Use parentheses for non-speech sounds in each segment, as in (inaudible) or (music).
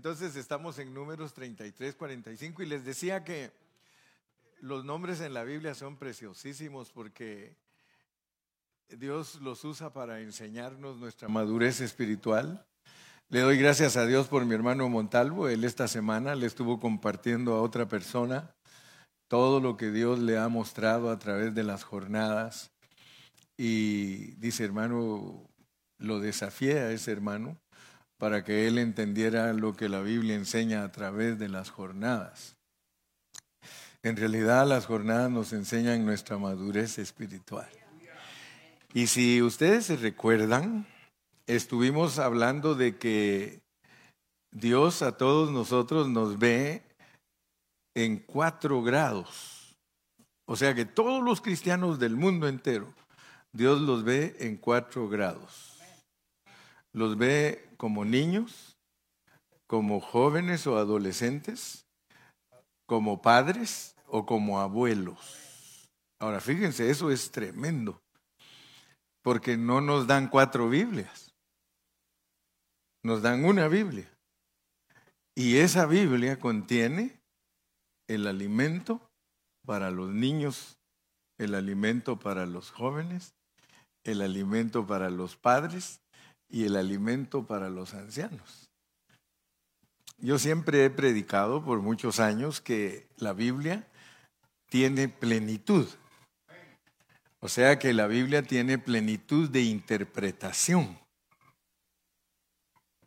Entonces estamos en números 33, 45 y les decía que los nombres en la Biblia son preciosísimos porque Dios los usa para enseñarnos nuestra madurez espiritual. Le doy gracias a Dios por mi hermano Montalvo. Él esta semana le estuvo compartiendo a otra persona todo lo que Dios le ha mostrado a través de las jornadas. Y dice, hermano, lo desafié a ese hermano para que él entendiera lo que la Biblia enseña a través de las jornadas. En realidad las jornadas nos enseñan nuestra madurez espiritual. Y si ustedes se recuerdan, estuvimos hablando de que Dios a todos nosotros nos ve en cuatro grados. O sea que todos los cristianos del mundo entero, Dios los ve en cuatro grados. Los ve como niños, como jóvenes o adolescentes, como padres o como abuelos. Ahora, fíjense, eso es tremendo, porque no nos dan cuatro Biblias, nos dan una Biblia. Y esa Biblia contiene el alimento para los niños, el alimento para los jóvenes, el alimento para los padres y el alimento para los ancianos. Yo siempre he predicado por muchos años que la Biblia tiene plenitud. O sea que la Biblia tiene plenitud de interpretación.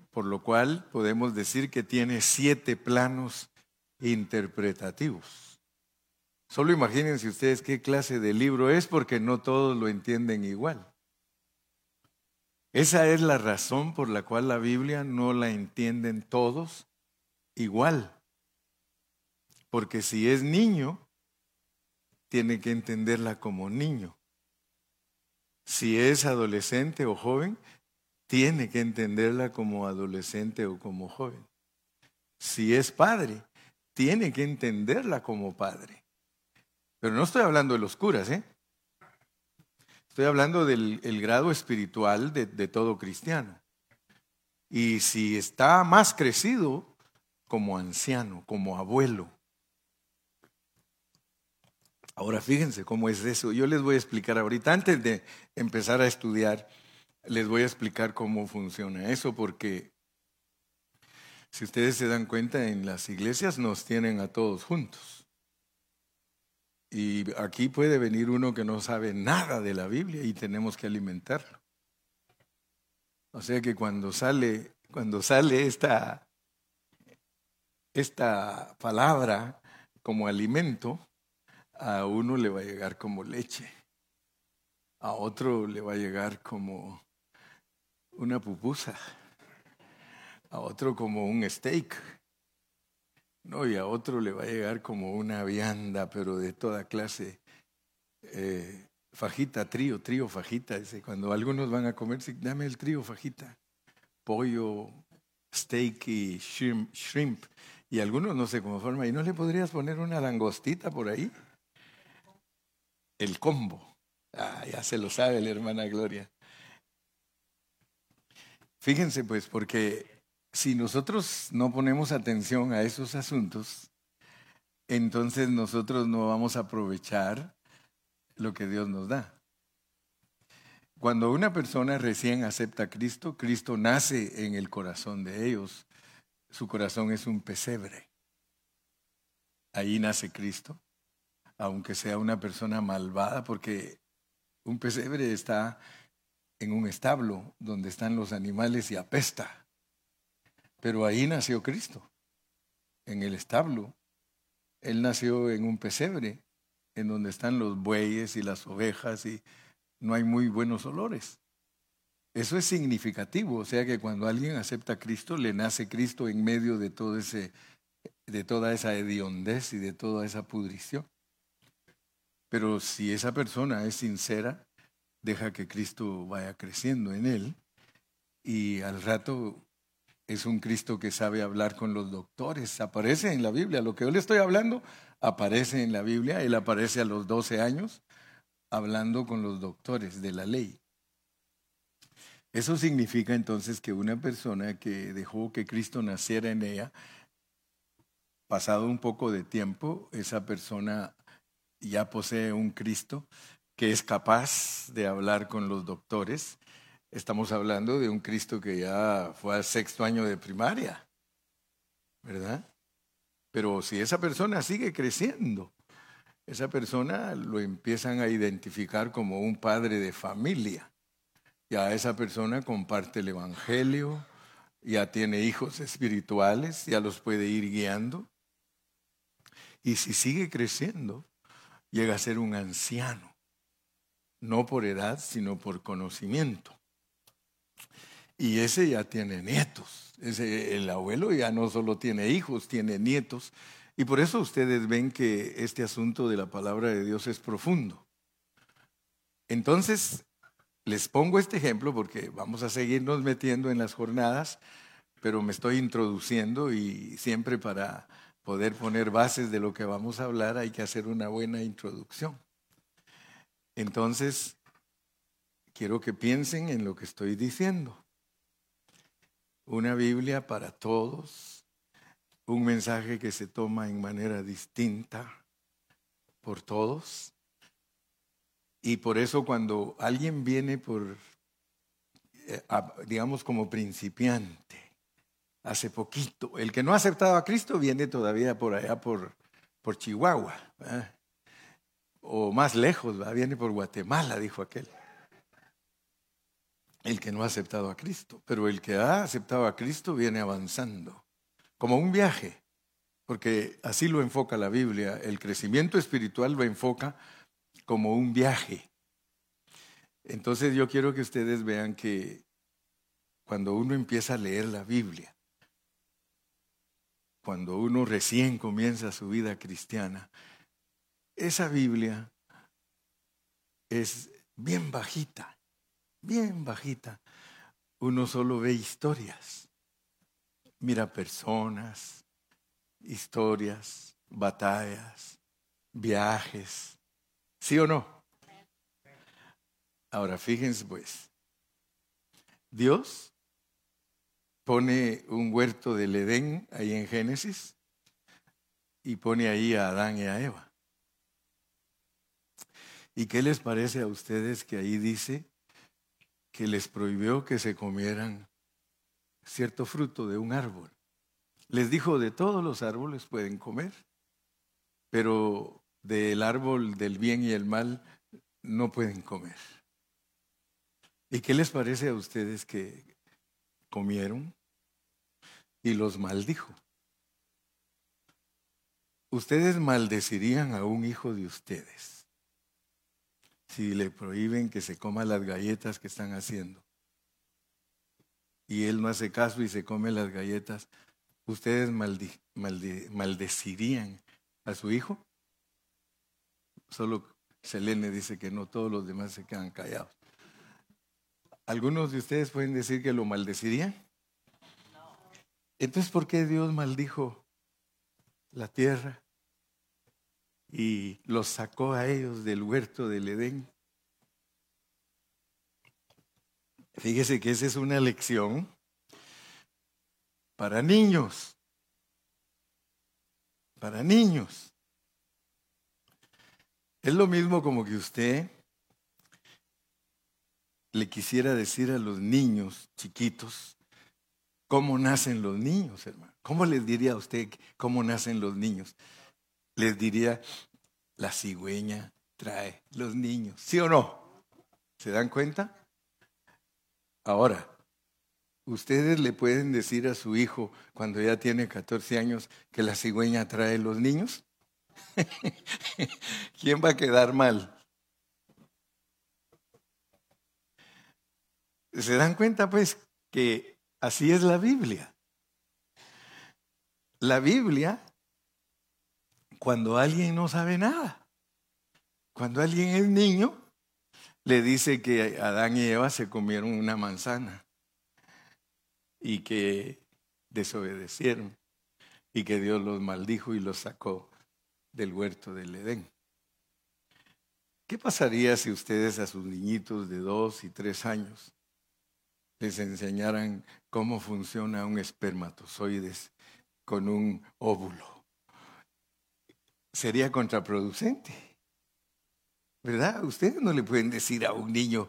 Por lo cual podemos decir que tiene siete planos interpretativos. Solo imagínense ustedes qué clase de libro es porque no todos lo entienden igual. Esa es la razón por la cual la Biblia no la entienden todos igual. Porque si es niño, tiene que entenderla como niño. Si es adolescente o joven, tiene que entenderla como adolescente o como joven. Si es padre, tiene que entenderla como padre. Pero no estoy hablando de los curas, ¿eh? Estoy hablando del grado espiritual de, de todo cristiano. Y si está más crecido, como anciano, como abuelo. Ahora fíjense cómo es eso. Yo les voy a explicar ahorita, antes de empezar a estudiar, les voy a explicar cómo funciona eso, porque si ustedes se dan cuenta, en las iglesias nos tienen a todos juntos. Y aquí puede venir uno que no sabe nada de la Biblia y tenemos que alimentarlo. O sea que cuando sale, cuando sale esta, esta palabra como alimento, a uno le va a llegar como leche, a otro le va a llegar como una pupusa, a otro como un steak, no, y a otro le va a llegar como una vianda, pero de toda clase. Eh, fajita, trío, trío, fajita. Dice, cuando algunos van a comer, dame el trío, fajita. Pollo, steak y shrimp, shrimp. Y algunos no se conforman. ¿Y no le podrías poner una langostita por ahí? El combo. Ah, ya se lo sabe la hermana Gloria. Fíjense pues, porque si nosotros no ponemos atención a esos asuntos, entonces nosotros no vamos a aprovechar lo que Dios nos da. Cuando una persona recién acepta a Cristo, Cristo nace en el corazón de ellos. Su corazón es un pesebre. Ahí nace Cristo, aunque sea una persona malvada, porque un pesebre está en un establo donde están los animales y apesta. Pero ahí nació Cristo, en el establo. Él nació en un pesebre, en donde están los bueyes y las ovejas y no hay muy buenos olores. Eso es significativo, o sea que cuando alguien acepta a Cristo, le nace Cristo en medio de todo ese, de toda esa hediondez y de toda esa pudrición. Pero si esa persona es sincera, deja que Cristo vaya creciendo en él y al rato es un Cristo que sabe hablar con los doctores. Aparece en la Biblia. Lo que yo le estoy hablando aparece en la Biblia. Él aparece a los 12 años hablando con los doctores de la ley. Eso significa entonces que una persona que dejó que Cristo naciera en ella, pasado un poco de tiempo, esa persona ya posee un Cristo que es capaz de hablar con los doctores. Estamos hablando de un Cristo que ya fue al sexto año de primaria, ¿verdad? Pero si esa persona sigue creciendo, esa persona lo empiezan a identificar como un padre de familia. Ya esa persona comparte el Evangelio, ya tiene hijos espirituales, ya los puede ir guiando. Y si sigue creciendo, llega a ser un anciano, no por edad, sino por conocimiento. Y ese ya tiene nietos. Ese, el abuelo ya no solo tiene hijos, tiene nietos. Y por eso ustedes ven que este asunto de la palabra de Dios es profundo. Entonces, les pongo este ejemplo porque vamos a seguirnos metiendo en las jornadas, pero me estoy introduciendo y siempre para poder poner bases de lo que vamos a hablar hay que hacer una buena introducción. Entonces, quiero que piensen en lo que estoy diciendo. Una Biblia para todos, un mensaje que se toma en manera distinta por todos. Y por eso cuando alguien viene por, eh, digamos como principiante, hace poquito, el que no ha aceptado a Cristo viene todavía por allá por, por Chihuahua, o más lejos, viene por Guatemala, dijo aquel. El que no ha aceptado a Cristo, pero el que ha aceptado a Cristo viene avanzando como un viaje, porque así lo enfoca la Biblia. El crecimiento espiritual lo enfoca como un viaje. Entonces yo quiero que ustedes vean que cuando uno empieza a leer la Biblia, cuando uno recién comienza su vida cristiana, esa Biblia es bien bajita, bien bajita. Uno solo ve historias mira personas, historias, batallas, viajes. ¿Sí o no? Ahora fíjense pues, Dios pone un huerto del Edén ahí en Génesis y pone ahí a Adán y a Eva. ¿Y qué les parece a ustedes que ahí dice que les prohibió que se comieran cierto fruto de un árbol. Les dijo, de todos los árboles pueden comer, pero del árbol del bien y el mal no pueden comer. ¿Y qué les parece a ustedes que comieron y los maldijo? Ustedes maldecirían a un hijo de ustedes si le prohíben que se coma las galletas que están haciendo y él no hace caso y se come las galletas, ¿ustedes maldecirían a su hijo? Solo Selene dice que no, todos los demás se quedan callados. ¿Algunos de ustedes pueden decir que lo maldecirían? Entonces, ¿por qué Dios maldijo la tierra y los sacó a ellos del huerto del Edén? Fíjese que esa es una lección para niños. Para niños. Es lo mismo como que usted le quisiera decir a los niños chiquitos cómo nacen los niños, hermano. ¿Cómo les diría a usted cómo nacen los niños? Les diría, la cigüeña trae los niños, ¿sí o no? ¿Se dan cuenta? Ahora, ustedes le pueden decir a su hijo cuando ya tiene 14 años que la cigüeña trae los niños. (laughs) ¿Quién va a quedar mal? ¿Se dan cuenta pues que así es la Biblia? La Biblia, cuando alguien no sabe nada, cuando alguien es niño, le dice que Adán y Eva se comieron una manzana y que desobedecieron y que Dios los maldijo y los sacó del huerto del Edén. ¿Qué pasaría si ustedes a sus niñitos de dos y tres años les enseñaran cómo funciona un espermatozoide con un óvulo. Sería contraproducente. ¿Verdad? Ustedes no le pueden decir a un niño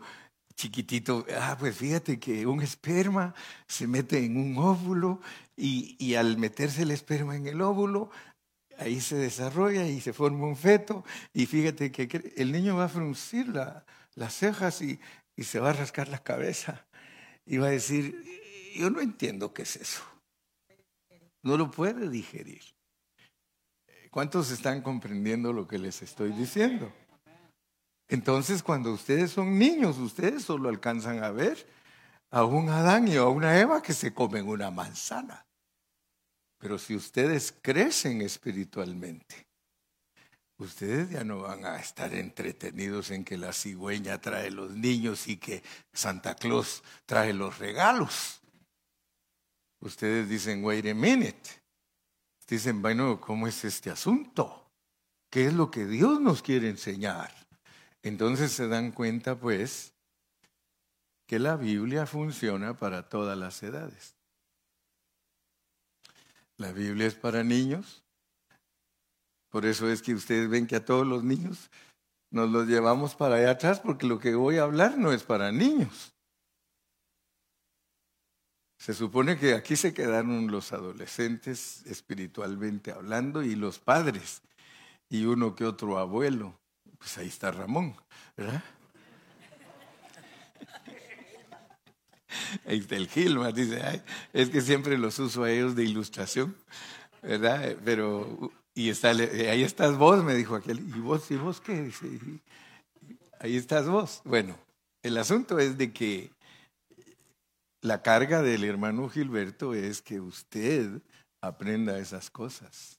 chiquitito, ah, pues fíjate que un esperma se mete en un óvulo y, y al meterse el esperma en el óvulo, ahí se desarrolla y se forma un feto y fíjate que el niño va a fruncir las cejas y, y se va a rascar la cabeza y va a decir, yo no entiendo qué es eso. No lo puede digerir. ¿Cuántos están comprendiendo lo que les estoy diciendo? Entonces, cuando ustedes son niños, ustedes solo alcanzan a ver a un Adán y a una Eva que se comen una manzana. Pero si ustedes crecen espiritualmente, ustedes ya no van a estar entretenidos en que la cigüeña trae los niños y que Santa Claus trae los regalos. Ustedes dicen, wait a minute. Dicen, bueno, ¿cómo es este asunto? ¿Qué es lo que Dios nos quiere enseñar? Entonces se dan cuenta, pues, que la Biblia funciona para todas las edades. La Biblia es para niños. Por eso es que ustedes ven que a todos los niños nos los llevamos para allá atrás porque lo que voy a hablar no es para niños. Se supone que aquí se quedaron los adolescentes espiritualmente hablando y los padres y uno que otro abuelo. Pues ahí está Ramón, ¿verdad? (laughs) Ahí está el Gilma, dice, es que siempre los uso a ellos de ilustración, ¿verdad? Pero, y está, ahí estás vos, me dijo aquel, ¿y vos, y vos qué? Dice, ahí estás vos. Bueno, el asunto es de que la carga del hermano Gilberto es que usted aprenda esas cosas.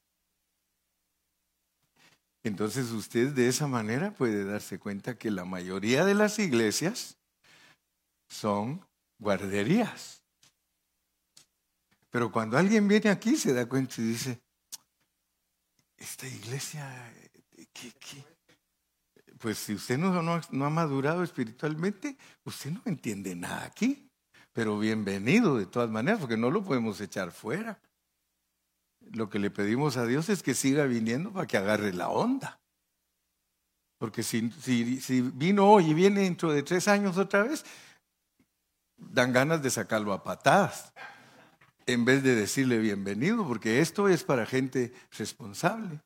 Entonces usted de esa manera puede darse cuenta que la mayoría de las iglesias son guarderías. Pero cuando alguien viene aquí se da cuenta y dice, esta iglesia, ¿qué, pues si usted no, ha madurado espiritualmente, usted no entiende nada aquí. Pero bienvenido de todas maneras, porque no lo podemos echar fuera. Lo que le pedimos a Dios es que siga viniendo para que agarre la onda. Porque si, si, si vino hoy y viene dentro de tres años otra vez, dan ganas de sacarlo a patadas en vez de decirle bienvenido, porque esto es para gente responsable.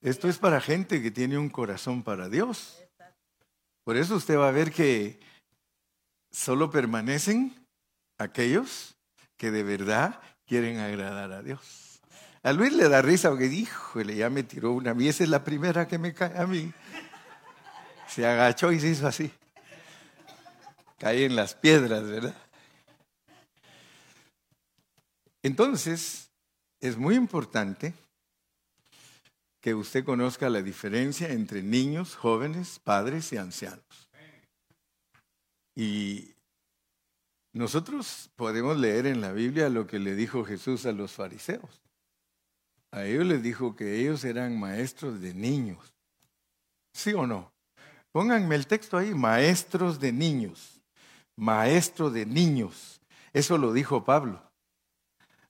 Esto es para gente que tiene un corazón para Dios. Por eso usted va a ver que solo permanecen aquellos que de verdad quieren agradar a Dios. A Luis le da risa porque dijo, ya me tiró una. Mí esa es la primera que me cae a mí. Se agachó y se hizo así cae en las piedras, ¿verdad? Entonces, es muy importante que usted conozca la diferencia entre niños, jóvenes, padres y ancianos. Y nosotros podemos leer en la Biblia lo que le dijo Jesús a los fariseos. A ellos les dijo que ellos eran maestros de niños. ¿Sí o no? Pónganme el texto ahí, maestros de niños maestro de niños. Eso lo dijo Pablo.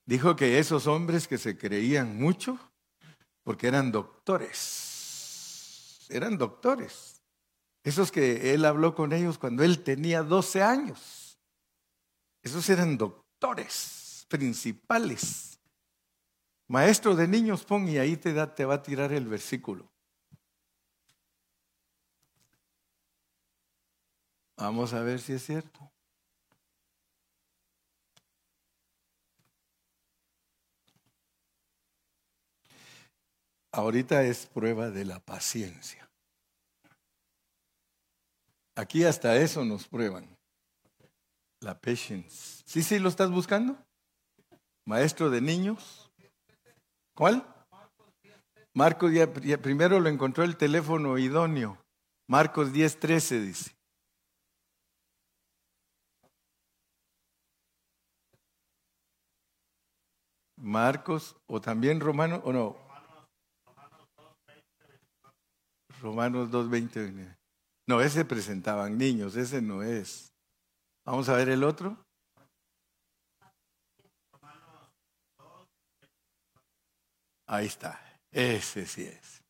Dijo que esos hombres que se creían mucho, porque eran doctores, eran doctores. Esos que él habló con ellos cuando él tenía 12 años. Esos eran doctores principales. Maestro de niños, pon y ahí te, da, te va a tirar el versículo. Vamos a ver si es cierto. Ahorita es prueba de la paciencia. Aquí hasta eso nos prueban. La patience. ¿Sí, sí lo estás buscando? Maestro de niños. ¿Cuál? Marcos ya, primero lo encontró el teléfono idóneo. Marcos 10, 13 dice. Marcos o también Romanos, o no. Romanos 2.20. No, ese presentaban niños, ese no es. Vamos a ver el otro. Ahí está. Ese sí es.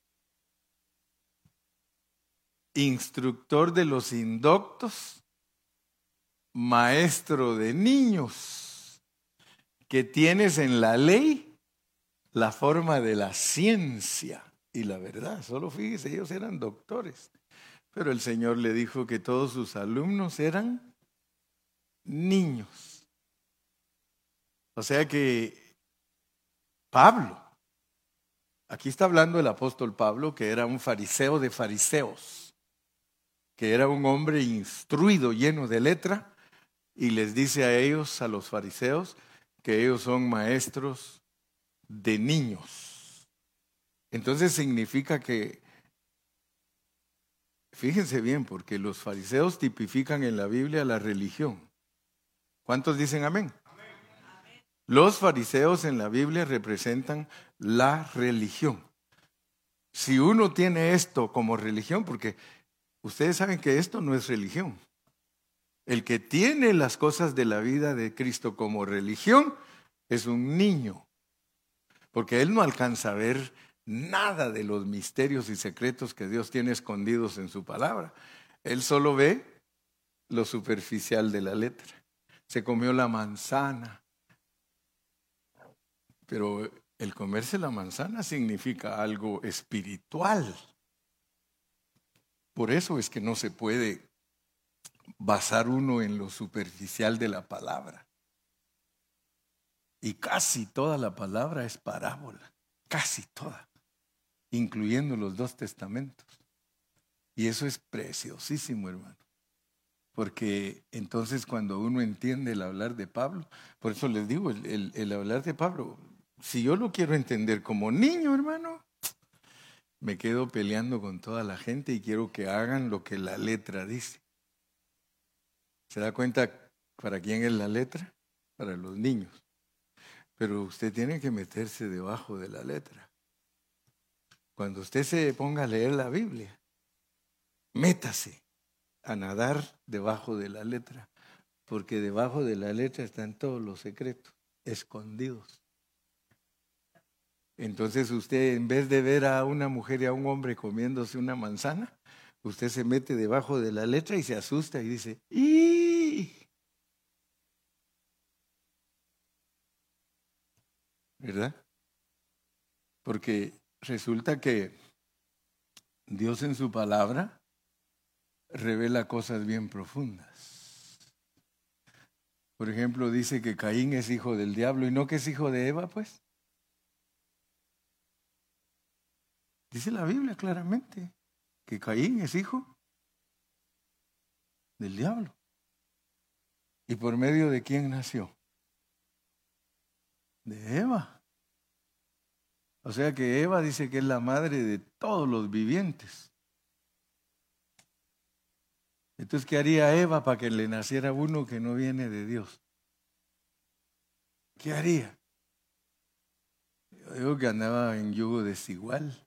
Instructor de los indoctos, maestro de niños, que tienes en la ley la forma de la ciencia y la verdad. Solo fíjese, ellos eran doctores. Pero el Señor le dijo que todos sus alumnos eran niños. O sea que Pablo, aquí está hablando el apóstol Pablo, que era un fariseo de fariseos, que era un hombre instruido, lleno de letra, y les dice a ellos, a los fariseos, que ellos son maestros de niños. Entonces significa que, fíjense bien, porque los fariseos tipifican en la Biblia la religión. ¿Cuántos dicen amén? Los fariseos en la Biblia representan la religión. Si uno tiene esto como religión, porque ustedes saben que esto no es religión. El que tiene las cosas de la vida de Cristo como religión es un niño porque él no alcanza a ver nada de los misterios y secretos que Dios tiene escondidos en su palabra. Él solo ve lo superficial de la letra. Se comió la manzana, pero el comerse la manzana significa algo espiritual. Por eso es que no se puede basar uno en lo superficial de la palabra. Y casi toda la palabra es parábola, casi toda, incluyendo los dos testamentos. Y eso es preciosísimo, hermano. Porque entonces cuando uno entiende el hablar de Pablo, por eso les digo, el, hablar de Pablo, si yo lo quiero entender como niño, hermano, me quedo peleando con toda la gente y quiero que hagan lo que la letra dice. ¿Se da cuenta para quién es la letra? Para los niños. Pero usted tiene que meterse debajo de la letra. Cuando usted se ponga a leer la Biblia, métase a nadar debajo de la letra, porque debajo de la letra están todos los secretos escondidos. Entonces usted, en vez de ver a una mujer y a un hombre comiéndose una manzana, usted se mete debajo de la letra y se asusta y dice, ¡y! ¿verdad? Porque resulta que Dios en su palabra revela cosas bien profundas. Por ejemplo, dice que Caín es hijo del diablo y no que es hijo de Eva, pues. Dice la Biblia claramente que Caín es hijo del diablo. ¿Y por medio de quién nació? de Eva. O sea que Eva dice que es la madre de todos los vivientes. Entonces, ¿qué haría Eva para que le naciera uno que no viene de Dios? ¿Qué haría? Yo digo que andaba en yugo desigual.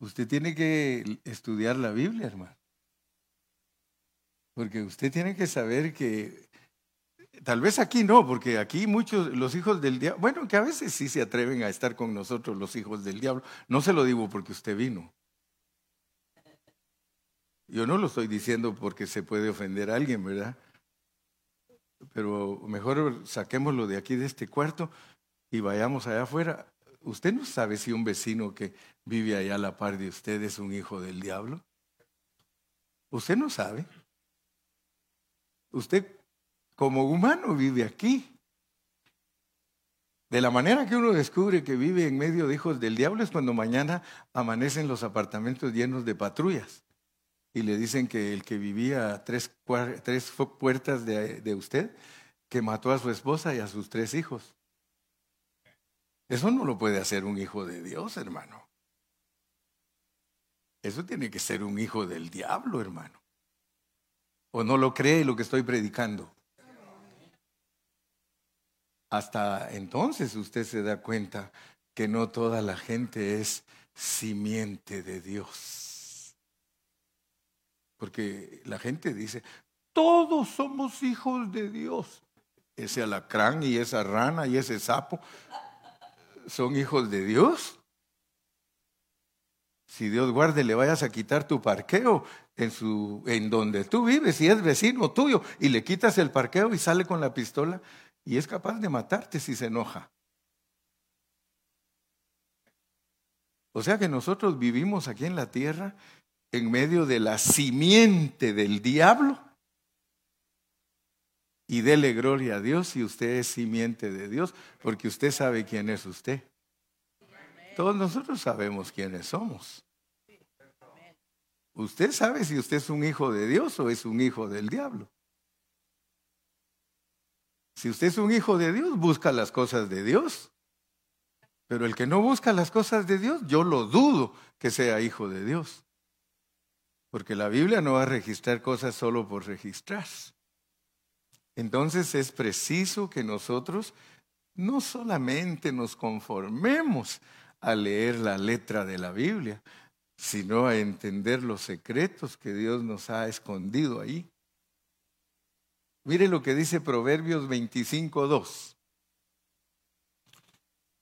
Usted tiene que estudiar la Biblia, hermano. Porque usted tiene que saber que Tal vez aquí no, porque aquí muchos, los hijos del diablo, bueno, que a veces sí se atreven a estar con nosotros los hijos del diablo. No se lo digo porque usted vino. Yo no lo estoy diciendo porque se puede ofender a alguien, ¿verdad? Pero mejor saquémoslo de aquí, de este cuarto, y vayamos allá afuera. ¿Usted no sabe si un vecino que vive allá a la par de usted es un hijo del diablo? Usted no sabe. Usted como humano vive aquí. De la manera que uno descubre que vive en medio de hijos del diablo es cuando mañana amanecen los apartamentos llenos de patrullas y le dicen que el que vivía a tres, tres puertas de, de usted, que mató a su esposa y a sus tres hijos. Eso no lo puede hacer un hijo de Dios, hermano. Eso tiene que ser un hijo del diablo, hermano. ¿O no lo cree lo que estoy predicando? Hasta entonces usted se da cuenta que no toda la gente es simiente de Dios. Porque la gente dice, todos somos hijos de Dios. Ese alacrán y esa rana y ese sapo son hijos de Dios. Si Dios guarde, le vayas a quitar tu parqueo en, su, en donde tú vives, si es vecino tuyo, y le quitas el parqueo y sale con la pistola y es capaz de matarte si se enoja. O sea que nosotros vivimos aquí en la tierra en medio de la simiente del diablo. Y dele gloria a Dios si usted es simiente de Dios, porque usted sabe quién es usted. Todos nosotros sabemos quiénes somos. Usted sabe si usted es un hijo de Dios o es un hijo del diablo. Si usted es un hijo de Dios, busca las cosas de Dios. Pero el que no busca las cosas de Dios, yo lo dudo que sea hijo de Dios. Porque la Biblia no va a registrar cosas solo por registrar. Entonces es preciso que nosotros no solamente nos conformemos a leer la letra de la Biblia, sino a entender los secretos que Dios nos ha escondido ahí. Mire lo que dice Proverbios 25.2.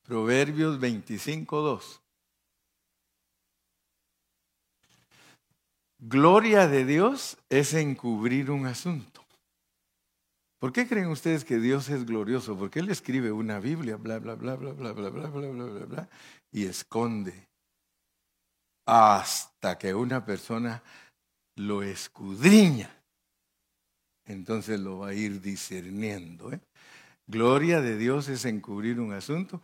Proverbios 25.2. Gloria de Dios es encubrir un asunto. ¿Por qué creen ustedes que Dios es glorioso? Porque Él escribe una Biblia, bla, bla, bla, bla, bla, bla, bla, bla, bla, bla, bla, y esconde hasta que una persona lo escudriña. Entonces lo va a ir discerniendo. ¿eh? Gloria de Dios es encubrir un asunto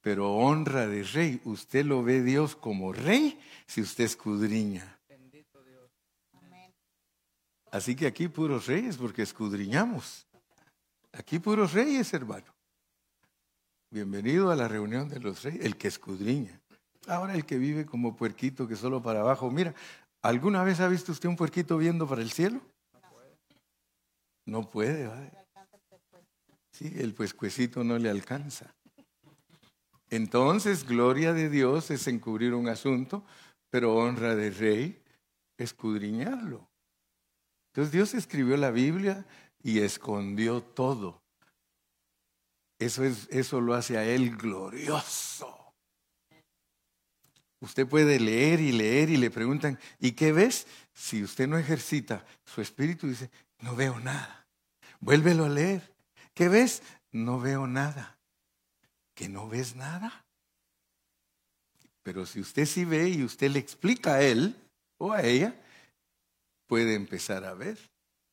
pero honra de rey. Usted lo ve Dios como rey si usted escudriña. Así que aquí puros reyes porque escudriñamos. Aquí puros reyes, hermano. Bienvenido a la reunión de los reyes, el que escudriña. Ahora el que vive como puerquito que solo para abajo. Mira, ¿alguna vez ha visto usted un puerquito viendo para el cielo? No puede. Sí, el pescuecito no le alcanza. Entonces, gloria de Dios es encubrir un asunto, pero honra de rey escudriñarlo. Entonces Dios escribió la Biblia y escondió todo. Eso, es, eso lo hace a Él glorioso. Usted puede leer y leer y le preguntan, ¿y qué ves? Si usted no ejercita su espíritu, dice, no veo nada. Vuélvelo a leer. ¿Qué ves? No veo nada que no ves nada. Pero si usted sí ve y usted le explica a él o a ella, puede empezar a ver.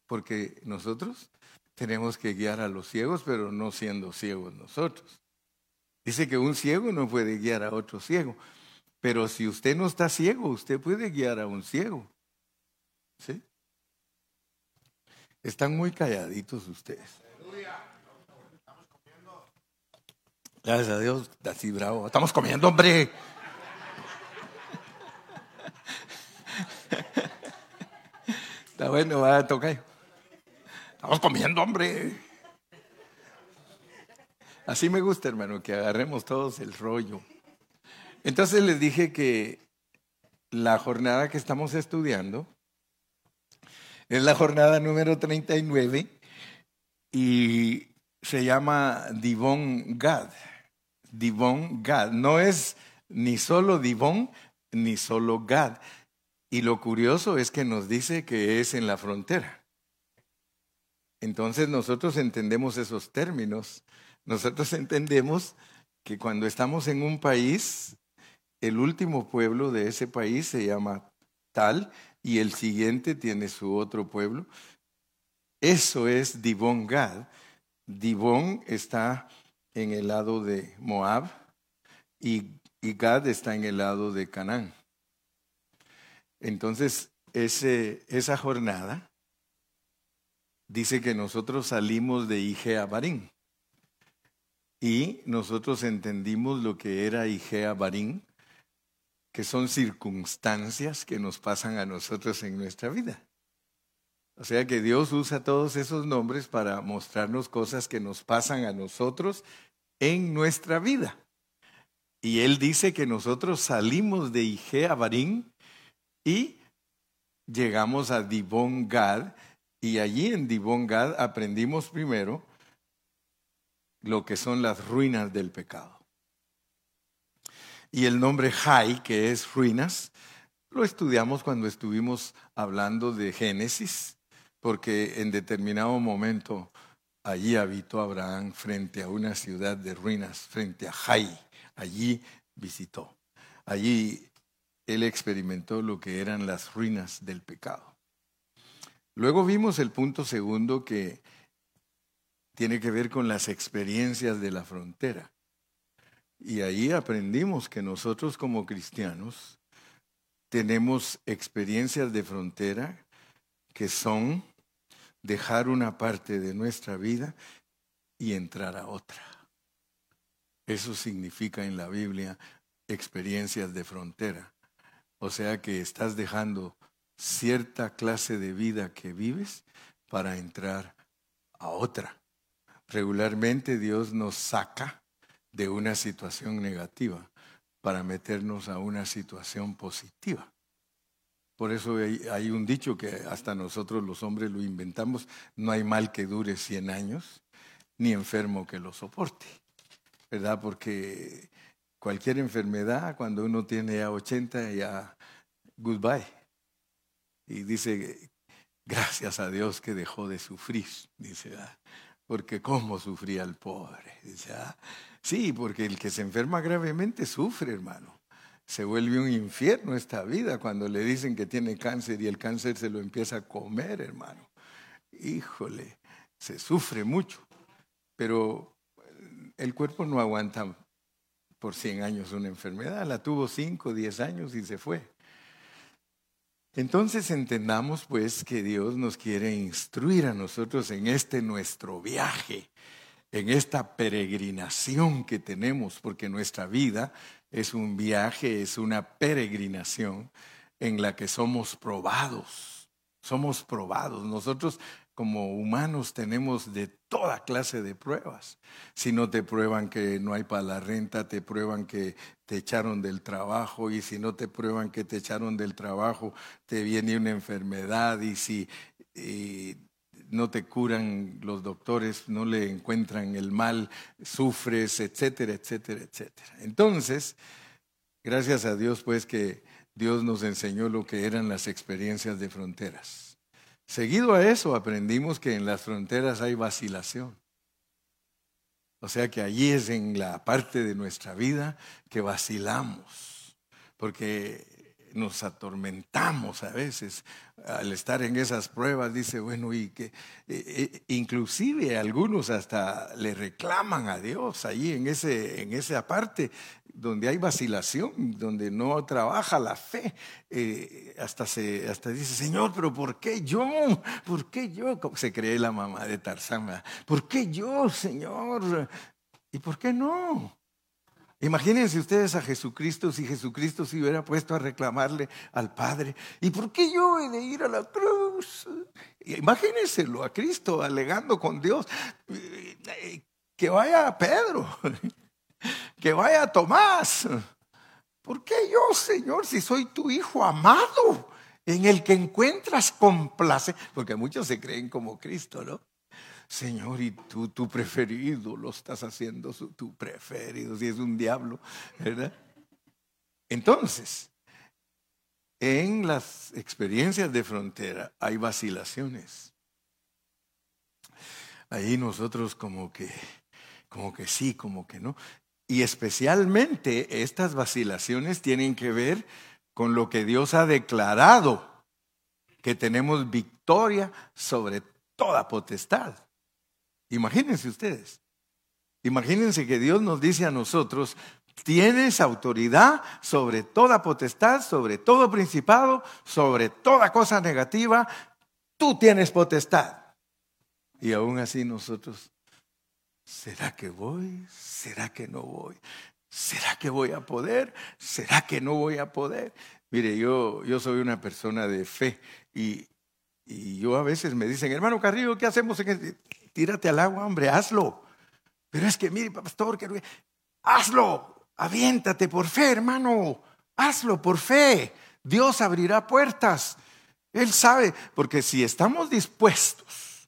Porque nosotros tenemos que guiar a los ciegos, pero no siendo ciegos nosotros. Dice que un ciego no puede guiar a otro ciego. Pero si usted no está ciego, usted puede guiar a un ciego. ¿Sí? Están muy calladitos ustedes. Gracias a Dios, así bravo. Estamos comiendo, hombre. Está bueno, va a tocar. Estamos comiendo, hombre. Así me gusta, hermano, que agarremos todos el rollo. Entonces les dije que la jornada que estamos estudiando es la jornada número 39 y se llama Divon Gad. Divon Gad. No es ni solo Divon ni solo Gad. Y lo curioso es que nos dice que es en la frontera. Entonces nosotros entendemos esos términos. Nosotros entendemos que cuando estamos en un país, el último pueblo de ese país se llama tal y el siguiente tiene su otro pueblo. Eso es Divon Gad. Divon está en el lado de Moab y, Gad está en el lado de Canaán. Entonces, esa jornada dice que nosotros salimos de Igea Barín y nosotros entendimos lo que era Igea Barín, que son circunstancias que nos pasan a nosotros en nuestra vida. O sea que Dios usa todos esos nombres para mostrarnos cosas que nos pasan a nosotros en nuestra vida. Y Él dice que nosotros salimos de Igea Barín y llegamos a Dibon Gad y allí en Dibon Gad aprendimos primero lo que son las ruinas del pecado. Y el nombre Jai, que es ruinas, lo estudiamos cuando estuvimos hablando de Génesis, porque en determinado momento allí habitó Abraham frente a una ciudad de ruinas, frente a Jai. Allí visitó. Allí él experimentó lo que eran las ruinas del pecado. Luego vimos el punto segundo que tiene que ver con las experiencias de la frontera. Y ahí aprendimos que nosotros como cristianos tenemos experiencias de frontera que son dejar una parte de nuestra vida y entrar a otra. Eso significa en la Biblia experiencias de frontera. O sea que estás dejando cierta clase de vida que vives para entrar a otra. Regularmente Dios nos saca de una situación negativa para meternos a una situación positiva. Por eso hay, un dicho que hasta nosotros los hombres lo inventamos, no hay mal que dure 100 años, ni enfermo que lo soporte, ¿verdad? Porque cualquier enfermedad, cuando uno tiene ya 80, ya goodbye. Y dice, gracias a Dios que dejó de sufrir, dice, porque cómo sufría el pobre. Dice, sí, porque el que se enferma gravemente sufre, hermano. Se vuelve un infierno esta vida cuando le dicen que tiene cáncer y el cáncer se lo empieza a comer, hermano. Híjole, se sufre mucho, pero el cuerpo no aguanta por 100 años una enfermedad, la tuvo 5, 10 años y se fue. Entonces entendamos pues que Dios nos quiere instruir a nosotros en este nuestro viaje, en esta peregrinación que tenemos, porque nuestra vida es un viaje, es una peregrinación en la que somos probados, somos probados. Nosotros como humanos tenemos de toda clase de pruebas. Si no te prueban que no hay para la renta, te prueban que te echaron del trabajo y si no te prueban que te echaron del trabajo, te viene una enfermedad y si no te curan los doctores, no le encuentran el mal, sufres, etcétera, etcétera, etcétera. Entonces, gracias a Dios pues que Dios nos enseñó lo que eran las experiencias de fronteras. Seguido a eso aprendimos que en las fronteras hay vacilación. O sea que allí es en la parte de nuestra vida que vacilamos, porque nos atormentamos a veces al estar en esas pruebas. Dice, bueno, y que eh, eh, inclusive algunos hasta le reclaman a Dios allí en, ese, en esa parte donde hay vacilación, donde no trabaja la fe, eh, hasta, se, hasta dice, Señor, pero ¿por qué yo? ¿Por qué yo? Se cree la mamá de Tarzán, ¿por qué yo, Señor? ¿Y por qué no? Imagínense ustedes a Jesucristo si Jesucristo se hubiera puesto a reclamarle al Padre, ¿y por qué yo he de ir a la cruz? Imagínenselo a Cristo alegando con Dios, eh, que vaya Pedro, (laughs) que vaya Tomás. ¿Por qué yo, Señor, si soy tu hijo amado, en el que encuentras complace? Porque muchos se creen como Cristo, ¿no? Señor, y tú, tu preferido, lo estás haciendo tu preferido, si es un diablo, ¿verdad? Entonces, en las experiencias de frontera hay vacilaciones. Ahí nosotros como que, como que sí, como que no. Y especialmente estas vacilaciones tienen que ver con lo que Dios ha declarado, que tenemos victoria sobre toda potestad. Imagínense ustedes. Imagínense que Dios nos dice a nosotros, tienes autoridad sobre toda potestad, sobre todo principado, sobre toda cosa negativa, tú tienes potestad. Y aún así nosotros ¿Será que voy? ¿Será que no voy? ¿Será que voy a poder? ¿Será que no voy a poder? Mire, yo, yo soy una persona de fe y, y yo a veces me dicen, hermano Carrillo, ¿qué hacemos? En este? Tírate al agua, hombre, hazlo. Pero es que, mire, pastor, que... hazlo, aviéntate por fe, hermano, hazlo por fe. Dios abrirá puertas. Él sabe, porque si estamos dispuestos,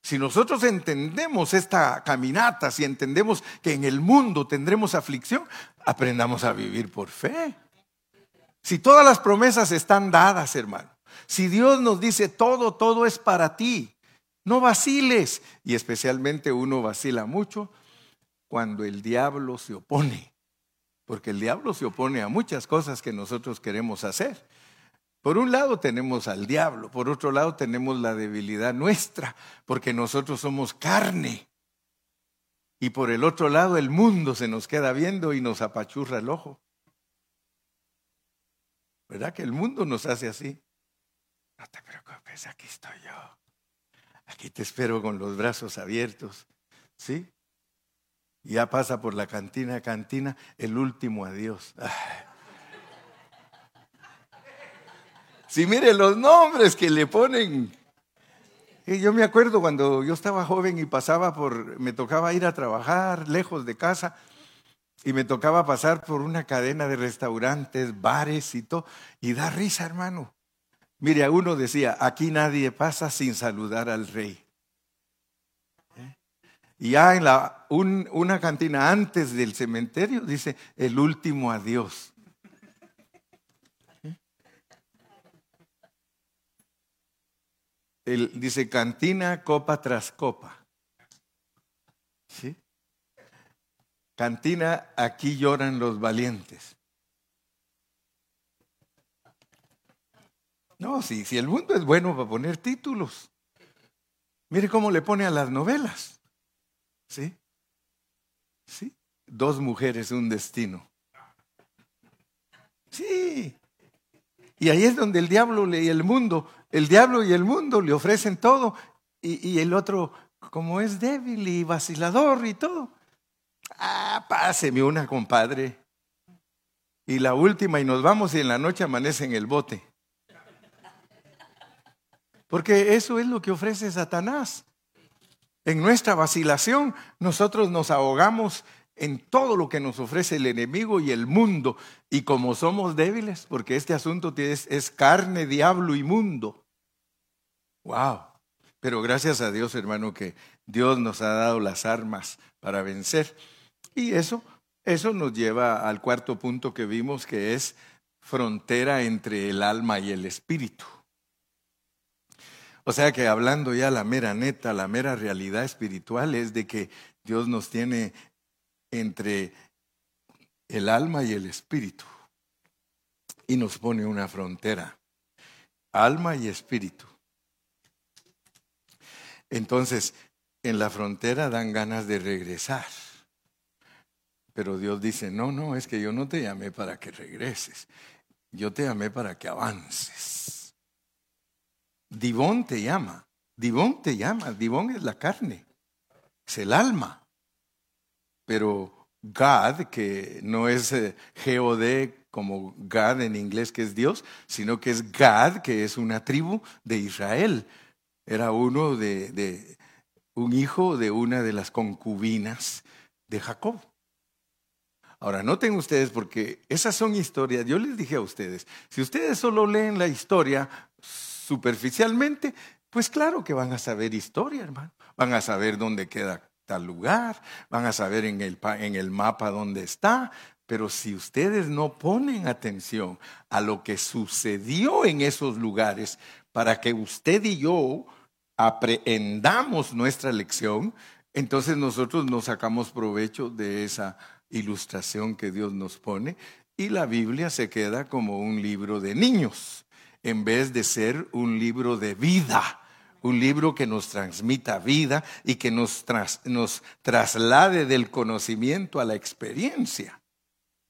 si nosotros entendemos esta caminata, si entendemos que en el mundo tendremos aflicción, aprendamos a vivir por fe. Si todas las promesas están dadas, hermano, si Dios nos dice todo, todo es para ti, no vaciles. Y especialmente uno vacila mucho cuando el diablo se opone, porque el diablo se opone a muchas cosas que nosotros queremos hacer. Por un lado tenemos al diablo, por otro lado tenemos la debilidad nuestra, porque nosotros somos carne. Y por el otro lado el mundo se nos queda viendo y nos apachurra el ojo. ¿Verdad que el mundo nos hace así? No te preocupes, aquí estoy yo. Aquí te espero con los brazos abiertos. ¿Sí? Ya pasa por la cantina, cantina, el último adiós. Si mire los nombres que le ponen. Yo me acuerdo cuando yo estaba joven y pasaba por, me tocaba ir a trabajar lejos de casa y me tocaba pasar por una cadena de restaurantes, bares y todo, y da risa, hermano. Mire, uno decía, aquí nadie pasa sin saludar al rey. ¿Eh? Y ya en la, una cantina antes del cementerio dice, el último adiós. ¿Eh? dice cantina copa tras copa. Cantina, aquí lloran los valientes. No, si, si el mundo es bueno para poner títulos. Mire cómo le pone a las novelas. ¿Sí? ¿Sí? Dos mujeres, un destino. Sí. Y ahí es donde el diablo y el mundo, el diablo y el mundo le ofrecen todo. Y, y el otro, como es débil y vacilador y todo. Ah, páseme una, compadre. Y la última, y nos vamos y en la noche amanece en el bote. Porque eso es lo que ofrece Satanás. En nuestra vacilación nosotros nos ahogamos en todo lo que nos ofrece el enemigo y el mundo. Y como somos débiles, porque este asunto es, es carne, diablo y mundo. Wow. Pero gracias a Dios, hermano, que Dios nos ha dado las armas para vencer. Y eso, eso nos lleva al cuarto punto que vimos, que es frontera entre el alma y el espíritu. O sea que hablando ya la mera neta, la mera realidad espiritual es de que Dios nos tiene entre el alma y el espíritu y nos pone una frontera, alma y espíritu. Entonces, en la frontera dan ganas de regresar. Pero Dios dice, no, no, es que yo no te llamé para que regreses, yo te llamé para que avances. Divón te llama. Divón te llama. Divón es la carne. Es el alma. Pero God, que no es eh, G-O-D como God en inglés, que es Dios, sino que es Gad, que es una tribu de Israel. Era uno de, de un hijo de una de las concubinas de Jacob. Ahora, noten ustedes, porque esas son historias, yo les dije a ustedes, si ustedes solo leen la historia, superficialmente, pues claro que van a saber historia, hermano. Van a saber dónde queda tal lugar, van a saber en el, en el mapa dónde está, pero si ustedes no ponen atención a lo que sucedió en esos lugares para que usted y yo aprendamos nuestra lección, entonces nosotros nos sacamos provecho de esa ilustración que Dios nos pone y la Biblia se queda como un libro de niños en vez de ser un libro de vida, un libro que nos transmita vida y que nos, nos traslade del conocimiento a la experiencia.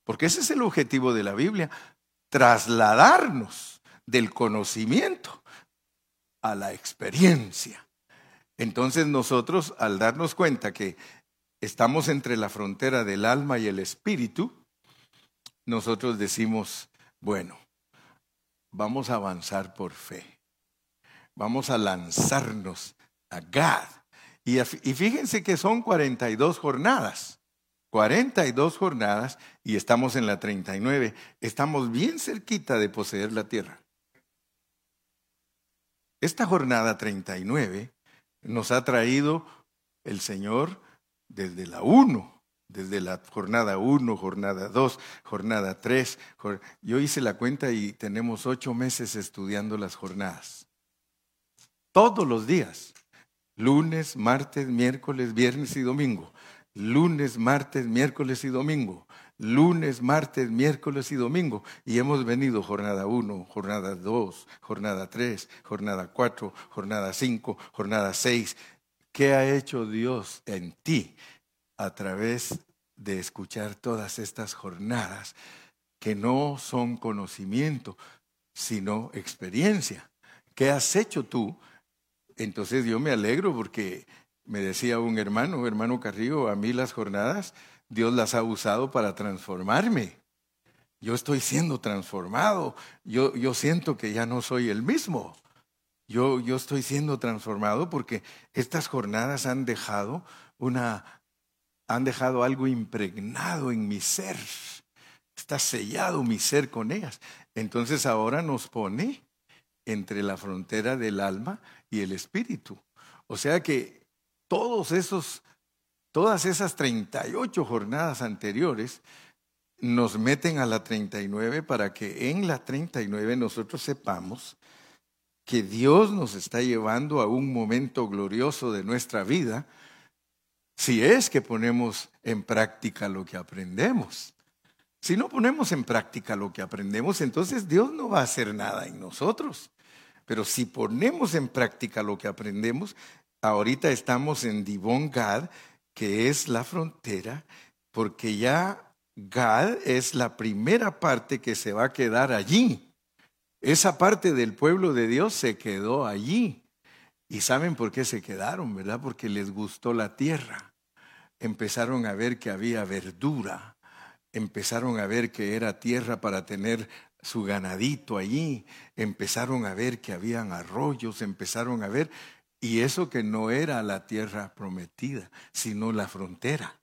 Porque ese es el objetivo de la Biblia, trasladarnos del conocimiento a la experiencia. Entonces nosotros, al darnos cuenta que estamos entre la frontera del alma y el espíritu, nosotros decimos, bueno, vamos a avanzar por fe. Vamos a lanzarnos a Gad. Y, fíjense que son 42 jornadas. 42 jornadas y estamos en la 39. Estamos bien cerquita de poseer la tierra. esta jornada 39 nos ha traído el Señor desde la 1, desde la jornada 1, jornada 2, jornada 3. Yo hice la cuenta y tenemos ocho meses estudiando las jornadas. Todos los días. Lunes, martes, miércoles, viernes y domingo. Lunes, martes, miércoles y domingo. Lunes, martes, miércoles y domingo. Y hemos venido jornada 1, jornada 2, jornada 3, jornada 4, jornada 5, jornada 6. ¿Qué ha hecho Dios en ti? A través de escuchar todas estas jornadas que no son conocimiento, sino experiencia. ¿Qué has hecho tú? Entonces yo me alegro porque me decía un hermano, hermano Carrillo, a mí las jornadas Dios las ha usado para transformarme. Yo estoy siendo transformado. Yo, yo siento que ya no soy el mismo. Yo, yo estoy siendo transformado porque estas jornadas han dejado una han dejado algo impregnado en mi ser. Está sellado mi ser con ellas. Entonces ahora nos pone entre la frontera del alma y el espíritu. O sea que todos esos, todas esas 38 jornadas anteriores nos meten a la 39 para que en la 39 nosotros sepamos que Dios nos está llevando a un momento glorioso de nuestra vida si es que ponemos en práctica lo que aprendemos. Si no ponemos en práctica lo que aprendemos, entonces Dios no va a hacer nada en nosotros. Pero si ponemos en práctica lo que aprendemos, ahorita estamos en Divon Gad, que es la frontera, porque ya Gad es la primera parte que se va a quedar allí. Esa parte del pueblo de Dios se quedó allí. Y saben por qué se quedaron, ¿verdad? Porque les gustó la tierra empezaron a ver que había verdura, empezaron a ver que era tierra para tener su ganadito allí, empezaron a ver que habían arroyos, empezaron a ver, y eso que no era la tierra prometida, sino la frontera.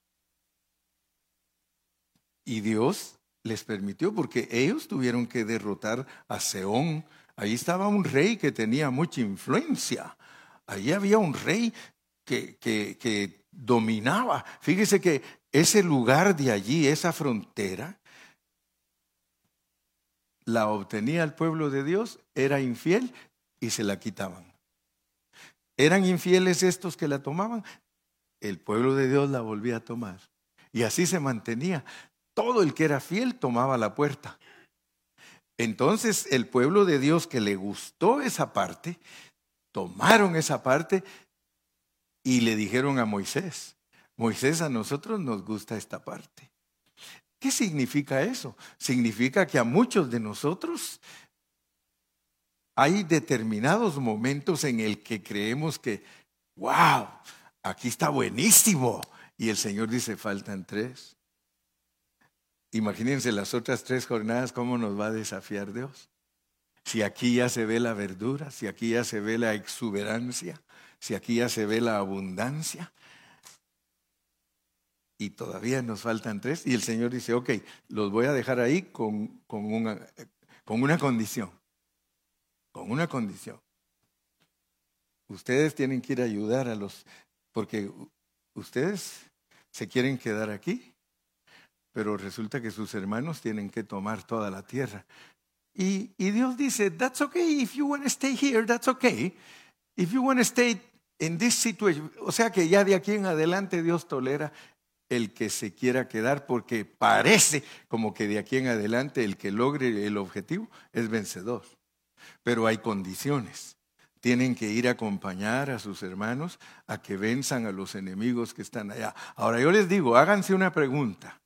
Y Dios les permitió, porque ellos tuvieron que derrotar a Seón. Ahí estaba un rey que tenía mucha influencia. Allí había un rey que, que, que dominaba. Fíjese que ese lugar de allí, esa frontera, la obtenía el pueblo de Dios, era infiel y se la quitaban. ¿Eran infieles estos que la tomaban? El pueblo de Dios la volvía a tomar. Y así se mantenía. Todo el que era fiel tomaba la puerta. Entonces el pueblo de Dios que le gustó esa parte, tomaron esa parte y le dijeron a Moisés, Moisés, a nosotros nos gusta esta parte. ¿Qué significa eso? Significa que a muchos de nosotros hay determinados momentos en el que creemos que, wow, aquí está buenísimo. Y el Señor dice, faltan tres. Imagínense las otras tres jornadas, cómo nos va a desafiar Dios. Si aquí ya se ve la verdura, si aquí ya se ve la exuberancia, si aquí ya se ve la abundancia y todavía nos faltan tres, y el Señor dice, ok, los voy a dejar ahí con, con, una, con una condición, con una condición. Ustedes tienen que ir a ayudar a los, porque ustedes se quieren quedar aquí, pero resulta que sus hermanos tienen que tomar toda la tierra. Y, y Dios dice, that's okay, if you want to stay here, that's okay. If you want to stay in this situation, o sea que ya de aquí en adelante Dios tolera el que se quiera quedar porque parece como que de aquí en adelante el que logre el objetivo es vencedor. Pero hay condiciones. Tienen que ir a acompañar a sus hermanos a que venzan a los enemigos que están allá. Ahora yo les digo, háganse una pregunta.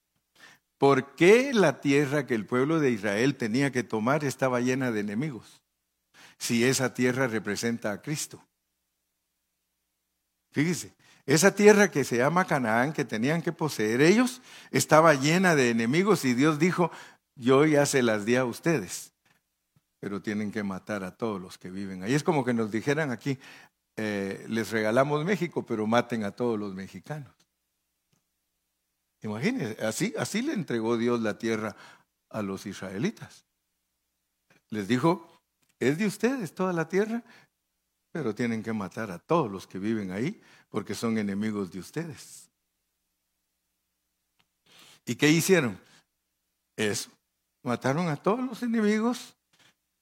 ¿Por qué la tierra que el pueblo de Israel tenía que tomar estaba llena de enemigos? Si esa tierra representa a Cristo. Fíjese, esa tierra que se llama Canaán, que tenían que poseer ellos, estaba llena de enemigos y Dios dijo, yo ya se las di a ustedes, pero tienen que matar a todos los que viven ahí. Es como que nos dijeran aquí, eh, les regalamos México, pero maten a todos los mexicanos. Imagínense, así, así le entregó Dios la tierra a los israelitas. Les dijo, es de ustedes toda la tierra, pero tienen que matar a todos los que viven ahí porque son enemigos de ustedes. ¿Y qué hicieron? Eso. Mataron a todos los enemigos.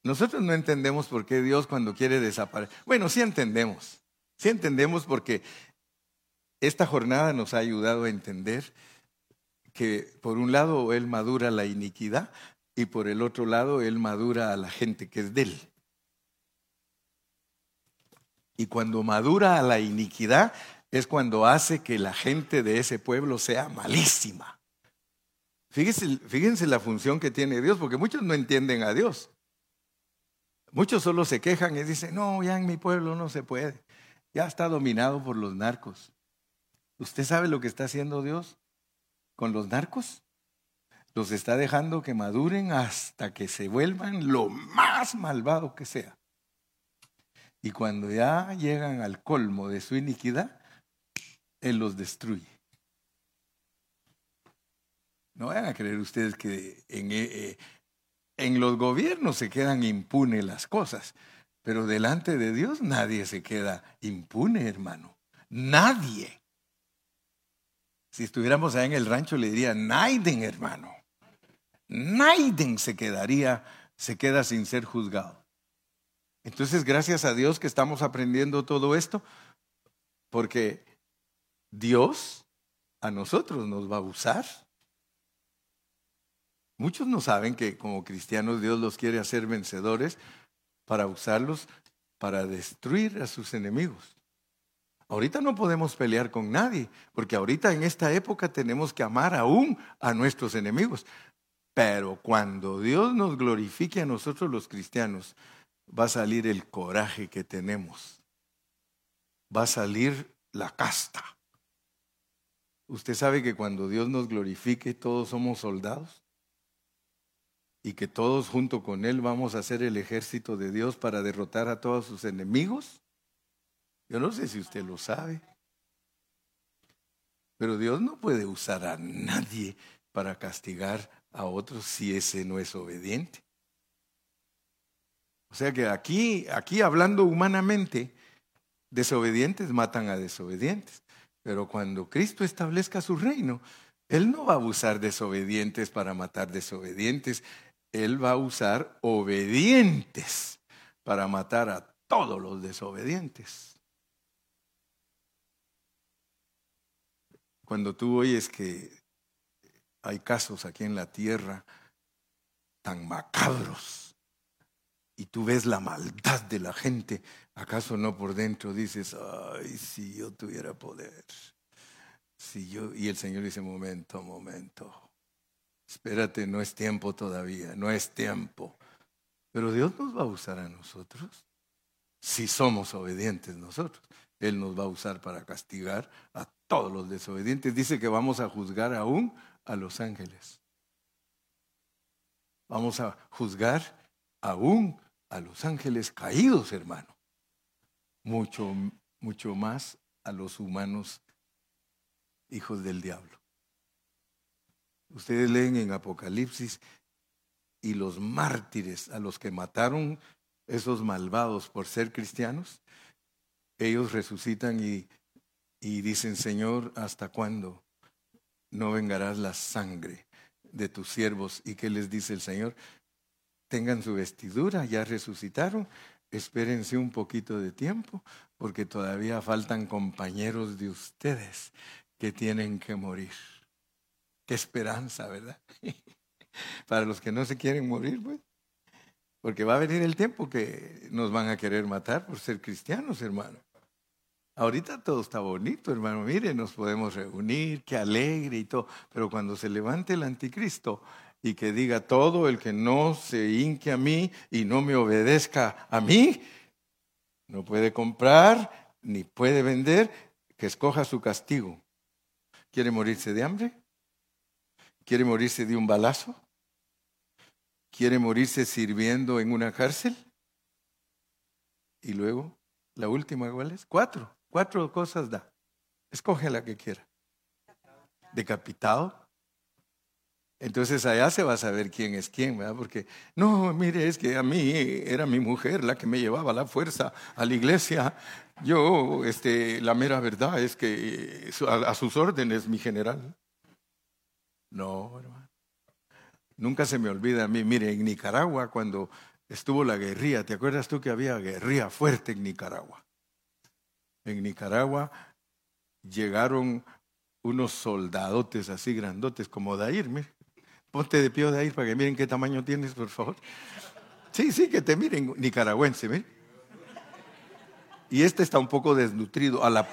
Nosotros no entendemos por qué Dios cuando quiere desaparecer. Bueno, sí entendemos. Sí entendemos porque esta jornada nos ha ayudado a entender que por un lado Él madura la iniquidad y por el otro lado Él madura a la gente que es de Él. Y cuando madura a la iniquidad es cuando hace que la gente de ese pueblo sea malísima. Fíjense, fíjense, la función que tiene Dios, porque muchos no entienden a Dios. Muchos solo se quejan y dicen, no, ya en mi pueblo no se puede. Ya está dominado por los narcos. ¿Usted sabe lo que está haciendo Dios con los narcos? Los está dejando que maduren hasta que se vuelvan lo más malvado que sea. Y cuando ya llegan al colmo de su iniquidad, Él los destruye. No vayan a creer ustedes que en, eh, eh, en los gobiernos se quedan impunes las cosas, pero delante de Dios nadie se queda impune, hermano. Nadie. Si estuviéramos ahí en el rancho le diría, Naiden, hermano. Naiden se quedaría, se queda sin ser juzgado. Entonces, gracias a Dios que estamos aprendiendo todo esto, porque Dios a nosotros nos va a usar. Muchos no saben que como cristianos Dios los quiere hacer vencedores para usarlos para destruir a sus enemigos. Ahorita no podemos pelear con nadie, porque ahorita en esta época tenemos que amar aún a nuestros enemigos. Pero cuando Dios nos glorifique a nosotros los cristianos, va a salir el coraje que tenemos. Va a salir la casta. Usted sabe que cuando Dios nos glorifique, todos somos soldados y que todos junto con Él vamos a ser el ejército de Dios para derrotar a todos sus enemigos. Yo no sé si usted lo sabe, pero Dios no puede usar a nadie para castigar a otros si ese no es obediente. O sea que aquí, aquí hablando humanamente, desobedientes matan a desobedientes. Pero cuando Cristo establezca su reino, Él no va a usar desobedientes para matar desobedientes. Él va a usar obedientes para matar a todos los desobedientes. Cuando tú oyes que hay casos aquí en la tierra tan macabros, y tú ves la maldad de la gente, ¿acaso no por dentro dices, ay, si yo tuviera poder? Si yo, y el Señor dice, momento, momento, espérate, no es tiempo todavía, no es tiempo. Pero Dios nos va a usar a nosotros, si somos obedientes nosotros. Él nos va a usar para castigar a todos los desobedientes. Dice que vamos a juzgar aún a los ángeles. Vamos a juzgar aún a los ángeles caídos, hermano. Mucho, mucho más a los humanos hijos del diablo. Ustedes leen en Apocalipsis y los mártires a los que mataron esos malvados por ser cristianos, ellos resucitan y, y dicen, Señor, ¿hasta cuándo no vengarás la sangre de tus siervos? ¿Y qué les dice el Señor? tengan su vestidura, ya resucitaron, espérense un poquito de tiempo, porque todavía faltan compañeros de ustedes que tienen que morir. Qué esperanza, ¿verdad? (laughs) Para los que no se quieren morir, pues. Porque va a venir el tiempo que nos van a querer matar por ser cristianos, hermano. Ahorita todo está bonito, hermano. Mire, nos podemos reunir, qué alegre y todo. Pero cuando se levante el anticristo, y que diga todo el que no se hinque a mí y no me obedezca a mí, no puede comprar ni puede vender, que escoja su castigo. ¿Quiere morirse de hambre? ¿Quiere morirse de un balazo? ¿Quiere morirse sirviendo en una cárcel? Y luego, la última, ¿cuál es? Cuatro. Cuatro cosas da. Escoge la que quiera. Decapitado, Entonces allá se va a saber quién es quién, ¿verdad? Porque, no, mire, es que a mí era mi mujer la que me llevaba la fuerza a la iglesia. Yo, este, la mera verdad es que a, sus órdenes, mi general. No, hermano. Nunca se me olvida a mí, mire, en Nicaragua, cuando estuvo la guerrilla, ¿te acuerdas tú que había guerrilla fuerte en Nicaragua? En Nicaragua llegaron unos soldadotes así grandotes como Dair, mire. Ponte de pie ahí para que miren qué tamaño tienes, por favor. Sí, sí, que te miren, nicaragüense, ¿ven? Y este está un poco desnutrido, a la,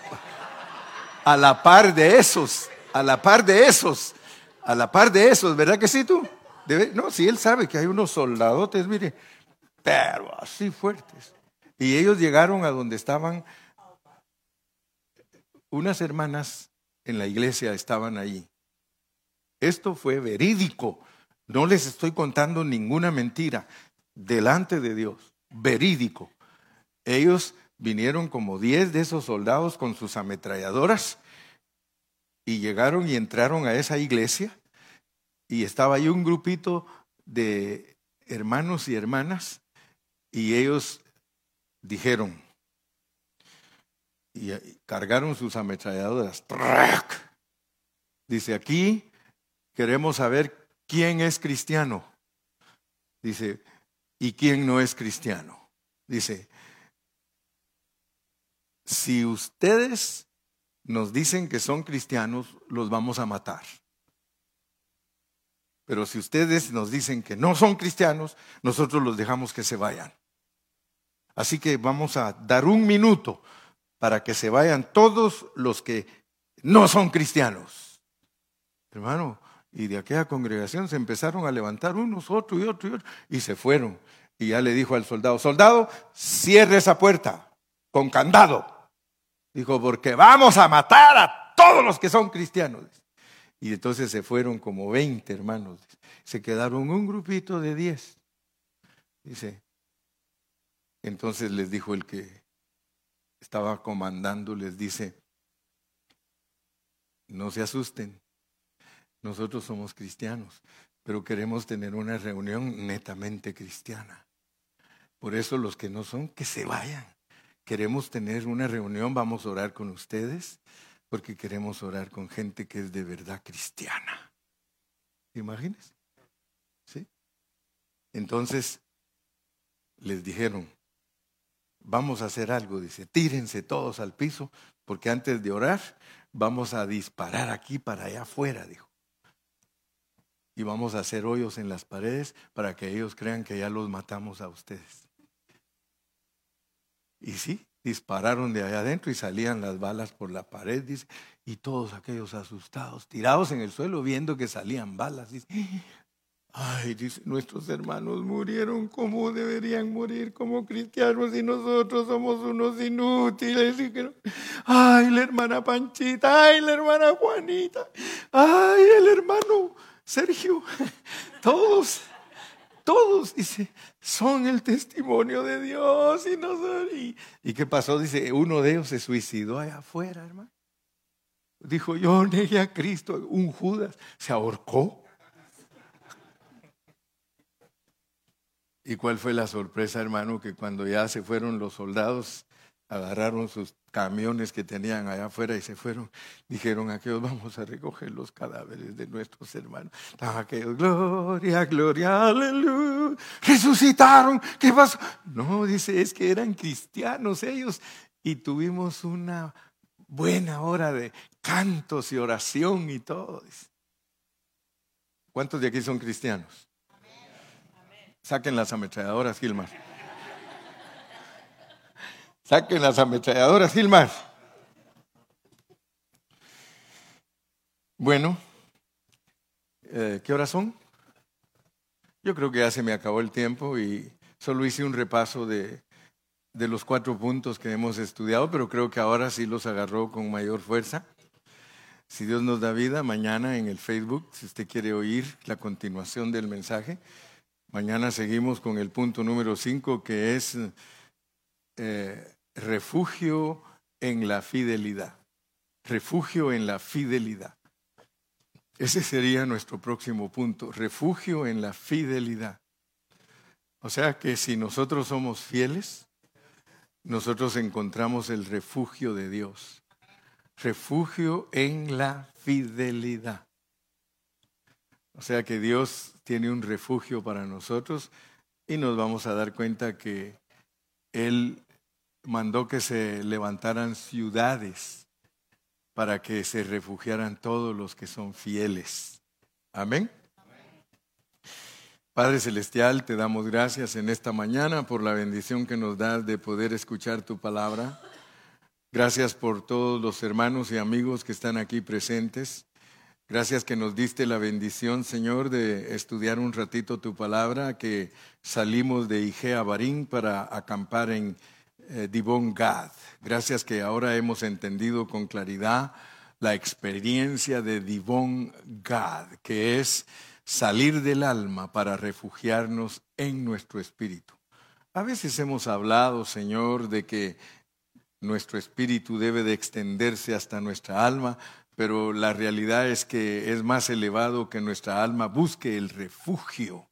a la par de esos, a la par de esos, a la par de esos, ¿verdad que sí tú? no, si él sabe que hay unos soldadotes, mire, pero así fuertes. Y ellos llegaron a donde estaban unas hermanas en la iglesia, estaban ahí. Esto fue verídico. No les estoy contando ninguna mentira. Delante de Dios. Verídico. Ellos vinieron como diez de esos soldados con sus ametralladoras y llegaron y entraron a esa iglesia y estaba ahí un grupito de hermanos y hermanas y ellos dijeron y cargaron sus ametralladoras. Dice aquí queremos saber quién es cristiano. Dice, ¿y quién no es cristiano? Dice, si ustedes nos dicen que son cristianos, los vamos a matar. Pero si ustedes nos dicen que no son cristianos, nosotros los dejamos que se vayan. Así que vamos a dar un minuto para que se vayan todos los que no son cristianos. Hermano, y de aquella congregación se empezaron a levantar unos, otros y otros y otros, y se fueron. Y ya le dijo al soldado, soldado, cierre esa puerta con candado. Dijo, porque vamos a matar a todos los que son cristianos. Y entonces se fueron como 20 hermanos. Se quedaron un grupito de 10. Dice, entonces les dijo el que estaba comandando, les dice, no se asusten, nosotros somos cristianos, pero queremos tener una reunión netamente cristiana. Por eso los que no son, que se vayan. Queremos tener una reunión, vamos a orar con ustedes, porque queremos orar con gente que es de verdad cristiana. Imagínense. ¿Sí? Entonces les dijeron, vamos a hacer algo, dice, tírense todos al piso, porque antes de orar vamos a disparar aquí para allá afuera, dijo y vamos a hacer hoyos en las paredes para que ellos crean que ya los matamos a ustedes. Y sí, dispararon de allá adentro y salían las balas por la pared, dice, y todos aquellos asustados, tirados en el suelo viendo que salían balas, dice, ay, dice, nuestros hermanos murieron como deberían morir como cristianos y nosotros somos unos inútiles. ay, la hermana Panchita, ay, la hermana Juanita, ay, el hermano Sergio, (laughs) todos, todos, dice, son el testimonio de Dios y no. Y, qué pasó? Dice, uno de ellos se suicidó allá afuera, hermano. Dijo, yo negué a Cristo. Un Judas se ahorcó. ¿Y cuál fue la sorpresa, hermano? Que cuando ya se fueron los soldados, agarraron sus camiones que tenían allá afuera y se fueron. Dijeron aquellos, vamos a recoger los cadáveres de nuestros hermanos. Estaban aquellos, gloria, gloria, aleluya. Resucitaron. ¿Qué pasó? No, dice, es que eran cristianos ellos. Y tuvimos una buena hora de cantos y oración y todo. ¿Cuántos de aquí son cristianos? Saquen las ametralladoras, Gilmar. Saquen las ametralladoras, Gilmar. Bueno, eh, ¿qué horas son? Yo creo que ya se me acabó el tiempo y solo hice un repaso de, de los cuatro puntos que hemos estudiado, pero creo que ahora sí los agarró con mayor fuerza. Si Dios nos da vida, mañana en el Facebook, si usted quiere oír la continuación del mensaje, mañana seguimos con el punto número cinco, que es eh, refugio en la fidelidad. Refugio en la fidelidad. Ese sería nuestro próximo punto, refugio en la fidelidad. O sea que si nosotros somos fieles, nosotros encontramos el refugio de Dios. Refugio en la fidelidad. O sea que Dios tiene un refugio para nosotros y nos vamos a dar cuenta que Él mandó que se levantaran ciudades para que se refugiaran todos los que son fieles. Amén. Padre Celestial, te damos gracias en esta mañana por la bendición que nos das de poder escuchar tu palabra. Gracias por todos los hermanos y amigos que están aquí presentes. Gracias que nos diste la bendición, Señor, de estudiar un ratito tu palabra, que salimos de Igea Barín para acampar en eh, Gad. Gracias que ahora hemos entendido con claridad la experiencia de Divon Gad, que es salir del alma para refugiarnos en nuestro espíritu. A veces hemos hablado, Señor, de que nuestro espíritu debe de extenderse hasta nuestra alma, pero la realidad es que es más elevado que nuestra alma busque el refugio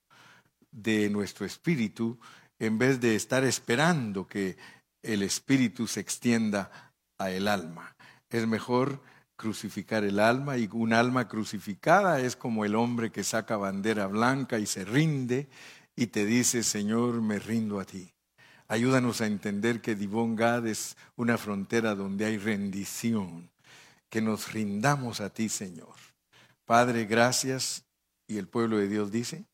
de nuestro espíritu en vez de estar esperando que el espíritu se extienda a el alma. Es mejor crucificar el alma y un alma crucificada es como el hombre que saca bandera blanca y se rinde y te dice, Señor, me rindo a ti. Ayúdanos a entender que Divon Gad es una frontera donde hay rendición que nos rindamos a ti, Señor. Padre, gracias. Y el pueblo de Dios dice,